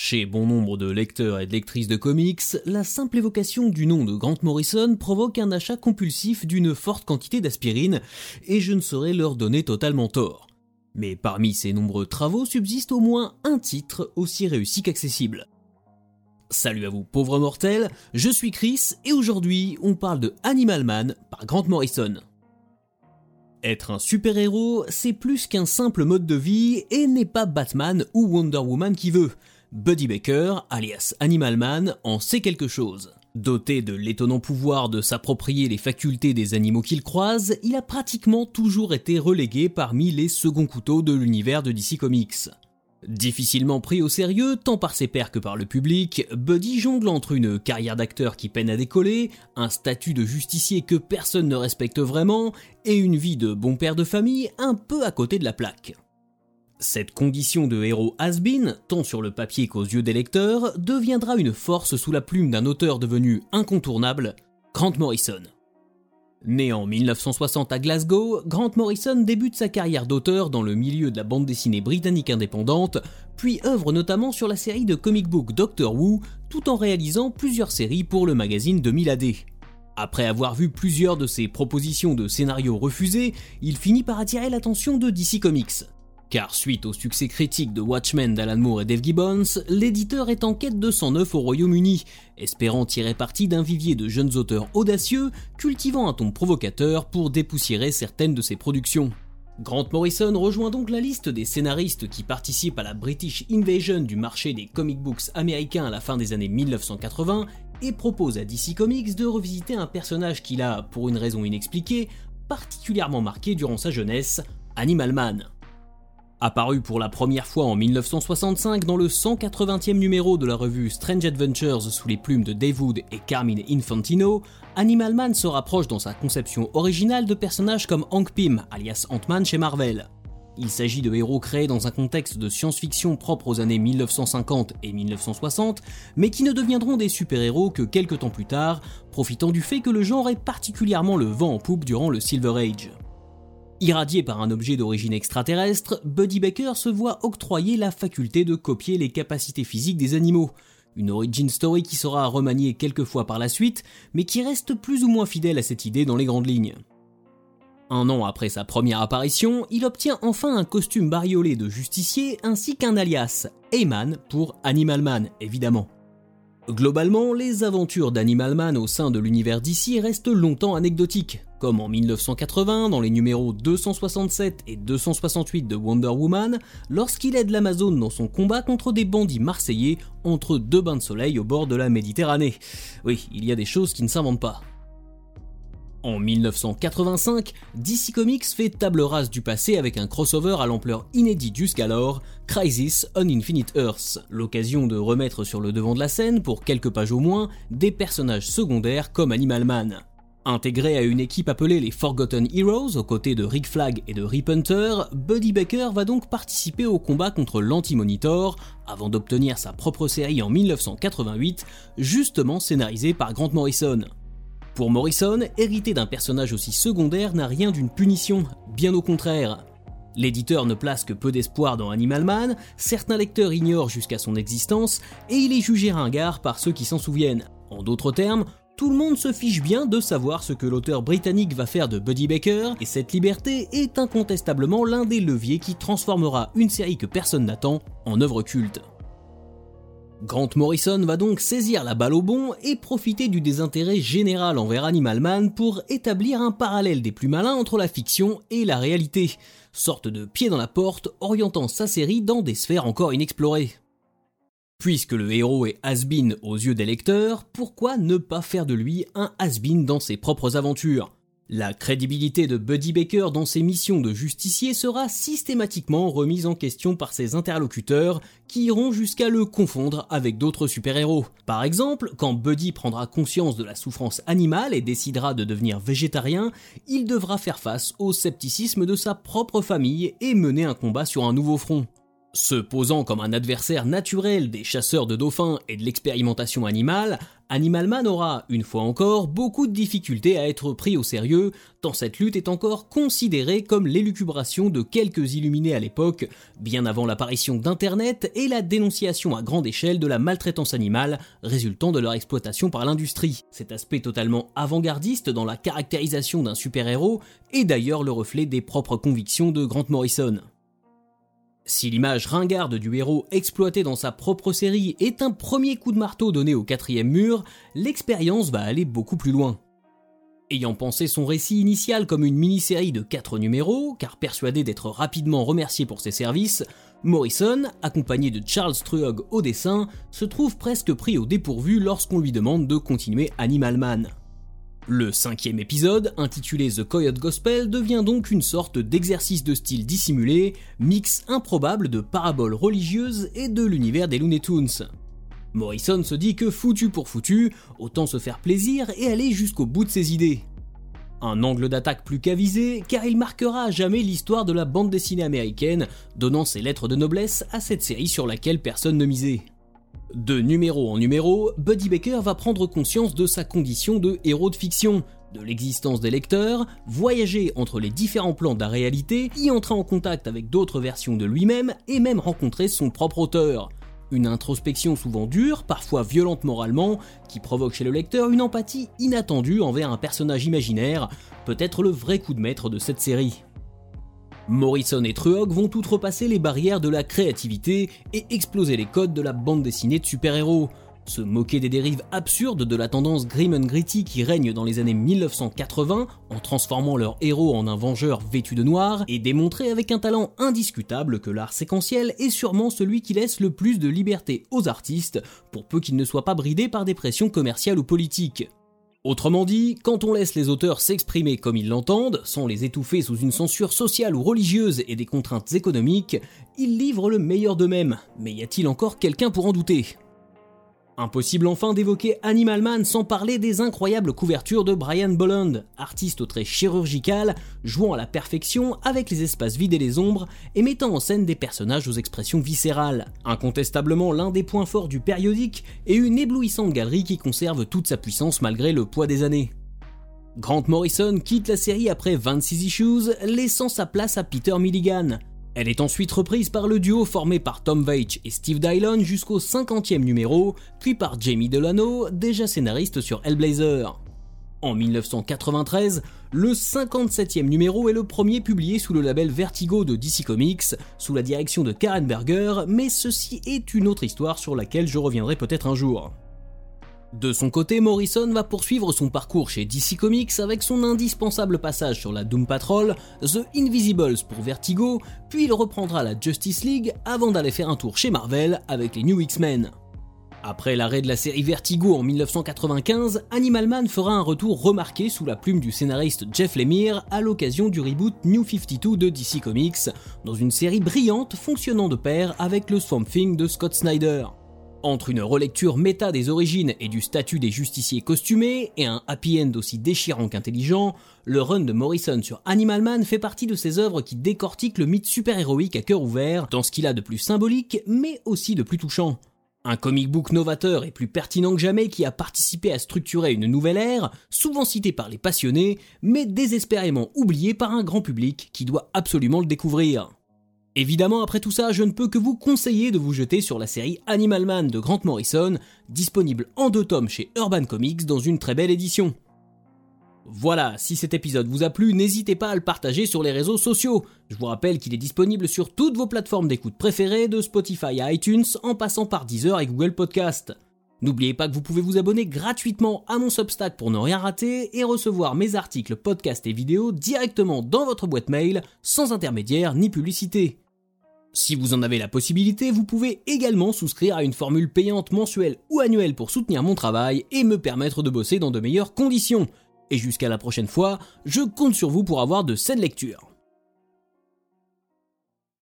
Chez bon nombre de lecteurs et de lectrices de comics, la simple évocation du nom de Grant Morrison provoque un achat compulsif d'une forte quantité d'aspirine, et je ne saurais leur donner totalement tort. Mais parmi ces nombreux travaux subsiste au moins un titre aussi réussi qu'accessible. Salut à vous pauvres mortels, je suis Chris et aujourd'hui on parle de Animal Man par Grant Morrison. Être un super-héros, c'est plus qu'un simple mode de vie et n'est pas Batman ou Wonder Woman qui veut. Buddy Baker, alias Animal Man, en sait quelque chose. Doté de l'étonnant pouvoir de s'approprier les facultés des animaux qu'il croise, il a pratiquement toujours été relégué parmi les seconds couteaux de l'univers de DC Comics. Difficilement pris au sérieux tant par ses pairs que par le public, Buddy jongle entre une carrière d'acteur qui peine à décoller, un statut de justicier que personne ne respecte vraiment, et une vie de bon père de famille un peu à côté de la plaque. Cette condition de héros has-been, tant sur le papier qu'aux yeux des lecteurs, deviendra une force sous la plume d'un auteur devenu incontournable, Grant Morrison. Né en 1960 à Glasgow, Grant Morrison débute sa carrière d'auteur dans le milieu de la bande dessinée britannique indépendante, puis œuvre notamment sur la série de comic book Doctor Who, tout en réalisant plusieurs séries pour le magazine 2000 AD. Après avoir vu plusieurs de ses propositions de scénarios refusées, il finit par attirer l'attention de DC Comics. Car suite au succès critique de Watchmen d'Alan Moore et Dave Gibbons, l'éditeur est en quête de 109 au Royaume-Uni, espérant tirer parti d'un vivier de jeunes auteurs audacieux, cultivant un ton provocateur pour dépoussiérer certaines de ses productions. Grant Morrison rejoint donc la liste des scénaristes qui participent à la British Invasion du marché des comic books américains à la fin des années 1980 et propose à DC Comics de revisiter un personnage qu'il a, pour une raison inexpliquée, particulièrement marqué durant sa jeunesse, Animal Man. Apparu pour la première fois en 1965 dans le 180e numéro de la revue Strange Adventures sous les plumes de Dave Wood et Carmine Infantino, Animal Man se rapproche dans sa conception originale de personnages comme Hank Pym, alias Ant-Man chez Marvel. Il s'agit de héros créés dans un contexte de science-fiction propre aux années 1950 et 1960, mais qui ne deviendront des super-héros que quelques temps plus tard, profitant du fait que le genre est particulièrement le vent en poupe durant le Silver Age. Irradié par un objet d'origine extraterrestre, Buddy Baker se voit octroyer la faculté de copier les capacités physiques des animaux. Une origin story qui sera remaniée quelques fois par la suite, mais qui reste plus ou moins fidèle à cette idée dans les grandes lignes. Un an après sa première apparition, il obtient enfin un costume bariolé de justicier ainsi qu'un alias, Heyman pour Animal Man évidemment. Globalement, les aventures d'Animal Man au sein de l'univers d'ici restent longtemps anecdotiques, comme en 1980 dans les numéros 267 et 268 de Wonder Woman, lorsqu'il aide l'Amazone dans son combat contre des bandits marseillais entre deux bains de soleil au bord de la Méditerranée. Oui, il y a des choses qui ne s'inventent pas. En 1985, DC Comics fait table rase du passé avec un crossover à l'ampleur inédite jusqu'alors, Crisis on Infinite Earths, l'occasion de remettre sur le devant de la scène, pour quelques pages au moins, des personnages secondaires comme Animal Man. Intégré à une équipe appelée les Forgotten Heroes aux côtés de Rick Flag et de Rip Hunter, Buddy Baker va donc participer au combat contre l'Anti-Monitor avant d'obtenir sa propre série en 1988, justement scénarisée par Grant Morrison. Pour Morrison, hériter d'un personnage aussi secondaire n'a rien d'une punition, bien au contraire. L'éditeur ne place que peu d'espoir dans Animal Man, certains lecteurs ignorent jusqu'à son existence, et il est jugé ringard par ceux qui s'en souviennent. En d'autres termes, tout le monde se fiche bien de savoir ce que l'auteur britannique va faire de Buddy Baker, et cette liberté est incontestablement l'un des leviers qui transformera une série que personne n'attend en œuvre culte. Grant Morrison va donc saisir la balle au bon et profiter du désintérêt général envers Animal Man pour établir un parallèle des plus malins entre la fiction et la réalité, sorte de pied dans la porte orientant sa série dans des sphères encore inexplorées. Puisque le héros est has-been aux yeux des lecteurs, pourquoi ne pas faire de lui un has-been dans ses propres aventures? La crédibilité de Buddy Baker dans ses missions de justicier sera systématiquement remise en question par ses interlocuteurs qui iront jusqu'à le confondre avec d'autres super-héros. Par exemple, quand Buddy prendra conscience de la souffrance animale et décidera de devenir végétarien, il devra faire face au scepticisme de sa propre famille et mener un combat sur un nouveau front. Se posant comme un adversaire naturel des chasseurs de dauphins et de l'expérimentation animale, Animal Man aura, une fois encore, beaucoup de difficultés à être pris au sérieux, tant cette lutte est encore considérée comme l'élucubration de quelques illuminés à l'époque, bien avant l'apparition d'Internet et la dénonciation à grande échelle de la maltraitance animale résultant de leur exploitation par l'industrie. Cet aspect totalement avant-gardiste dans la caractérisation d'un super-héros est d'ailleurs le reflet des propres convictions de Grant Morrison. Si l'image ringarde du héros exploité dans sa propre série est un premier coup de marteau donné au quatrième mur, l'expérience va aller beaucoup plus loin. Ayant pensé son récit initial comme une mini-série de 4 numéros, car persuadé d'être rapidement remercié pour ses services, Morrison, accompagné de Charles Truog au dessin, se trouve presque pris au dépourvu lorsqu'on lui demande de continuer Animal Man. Le cinquième épisode, intitulé The Coyote Gospel, devient donc une sorte d'exercice de style dissimulé, mix improbable de paraboles religieuses et de l'univers des Looney Tunes. Morrison se dit que foutu pour foutu, autant se faire plaisir et aller jusqu'au bout de ses idées. Un angle d'attaque plus qu'avisé, car il marquera à jamais l'histoire de la bande dessinée américaine, donnant ses lettres de noblesse à cette série sur laquelle personne ne misait. De numéro en numéro, Buddy Baker va prendre conscience de sa condition de héros de fiction, de l'existence des lecteurs, voyager entre les différents plans de la réalité, y entrer en contact avec d'autres versions de lui-même et même rencontrer son propre auteur. Une introspection souvent dure, parfois violente moralement, qui provoque chez le lecteur une empathie inattendue envers un personnage imaginaire, peut-être le vrai coup de maître de cette série. Morrison et Truog vont outrepasser les barrières de la créativité et exploser les codes de la bande dessinée de super-héros. Se moquer des dérives absurdes de la tendance grim and gritty qui règne dans les années 1980 en transformant leur héros en un vengeur vêtu de noir et démontrer avec un talent indiscutable que l'art séquentiel est sûrement celui qui laisse le plus de liberté aux artistes pour peu qu'ils ne soient pas bridés par des pressions commerciales ou politiques. Autrement dit, quand on laisse les auteurs s'exprimer comme ils l'entendent, sans les étouffer sous une censure sociale ou religieuse et des contraintes économiques, ils livrent le meilleur d'eux-mêmes. Mais y a-t-il encore quelqu'un pour en douter? Impossible enfin d'évoquer Animal Man sans parler des incroyables couvertures de Brian Bolland, artiste au trait chirurgical, jouant à la perfection avec les espaces vides et les ombres, et mettant en scène des personnages aux expressions viscérales. Incontestablement l'un des points forts du périodique et une éblouissante galerie qui conserve toute sa puissance malgré le poids des années. Grant Morrison quitte la série après 26 issues, laissant sa place à Peter Milligan, elle est ensuite reprise par le duo formé par Tom Veitch et Steve Dylon jusqu'au 50e numéro, puis par Jamie Delano, déjà scénariste sur Hellblazer. En 1993, le 57e numéro est le premier publié sous le label Vertigo de DC Comics, sous la direction de Karen Berger, mais ceci est une autre histoire sur laquelle je reviendrai peut-être un jour. De son côté, Morrison va poursuivre son parcours chez DC Comics avec son indispensable passage sur la Doom Patrol, The Invisibles pour Vertigo, puis il reprendra la Justice League avant d'aller faire un tour chez Marvel avec les New X-Men. Après l'arrêt de la série Vertigo en 1995, Animal Man fera un retour remarqué sous la plume du scénariste Jeff Lemire à l'occasion du reboot New 52 de DC Comics, dans une série brillante fonctionnant de pair avec le Swamp Thing de Scott Snyder. Entre une relecture méta des origines et du statut des justiciers costumés et un happy end aussi déchirant qu'intelligent, le run de Morrison sur Animal Man fait partie de ces œuvres qui décortiquent le mythe super-héroïque à cœur ouvert dans ce qu'il a de plus symbolique mais aussi de plus touchant. Un comic book novateur et plus pertinent que jamais qui a participé à structurer une nouvelle ère, souvent citée par les passionnés, mais désespérément oublié par un grand public qui doit absolument le découvrir. Évidemment, après tout ça, je ne peux que vous conseiller de vous jeter sur la série Animal Man de Grant Morrison, disponible en deux tomes chez Urban Comics dans une très belle édition. Voilà, si cet épisode vous a plu, n'hésitez pas à le partager sur les réseaux sociaux. Je vous rappelle qu'il est disponible sur toutes vos plateformes d'écoute préférées, de Spotify à iTunes, en passant par Deezer et Google Podcast. N'oubliez pas que vous pouvez vous abonner gratuitement à mon Substack pour ne rien rater et recevoir mes articles, podcasts et vidéos directement dans votre boîte mail, sans intermédiaire ni publicité. Si vous en avez la possibilité, vous pouvez également souscrire à une formule payante mensuelle ou annuelle pour soutenir mon travail et me permettre de bosser dans de meilleures conditions. Et jusqu'à la prochaine fois, je compte sur vous pour avoir de saines lectures.